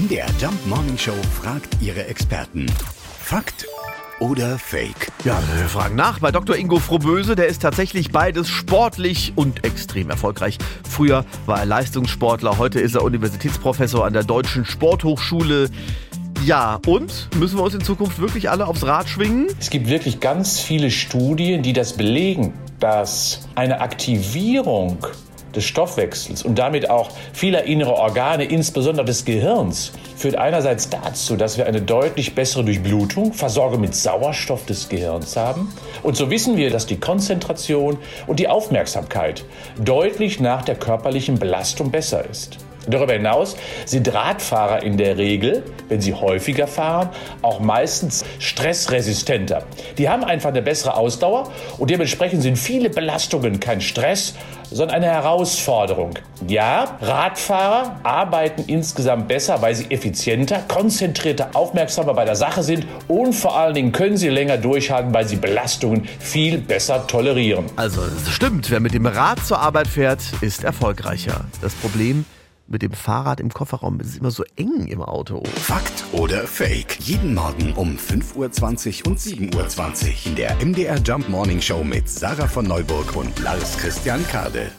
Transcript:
MDR Jump Morning Show fragt ihre Experten. Fakt oder Fake? Ja, wir fragen nach bei Dr. Ingo Frohböse. Der ist tatsächlich beides sportlich und extrem erfolgreich. Früher war er Leistungssportler, heute ist er Universitätsprofessor an der Deutschen Sporthochschule. Ja, und müssen wir uns in Zukunft wirklich alle aufs Rad schwingen? Es gibt wirklich ganz viele Studien, die das belegen, dass eine Aktivierung des Stoffwechsels und damit auch vieler innerer Organe, insbesondere des Gehirns, führt einerseits dazu, dass wir eine deutlich bessere Durchblutung, Versorgung mit Sauerstoff des Gehirns haben. Und so wissen wir, dass die Konzentration und die Aufmerksamkeit deutlich nach der körperlichen Belastung besser ist. Darüber hinaus sind Radfahrer in der Regel, wenn sie häufiger fahren, auch meistens stressresistenter. Die haben einfach eine bessere Ausdauer und dementsprechend sind viele Belastungen kein Stress, sondern eine Herausforderung. Ja, Radfahrer arbeiten insgesamt besser, weil sie effizienter, konzentrierter, aufmerksamer bei der Sache sind und vor allen Dingen können sie länger durchhalten, weil sie Belastungen viel besser tolerieren. Also, es stimmt, wer mit dem Rad zur Arbeit fährt, ist erfolgreicher. Das Problem mit dem Fahrrad im Kofferraum ist es immer so eng im Auto. Fakt oder Fake? Jeden Morgen um 5.20 Uhr und 7.20 Uhr in der MDR Jump Morning Show mit Sarah von Neuburg und Lars Christian Kade.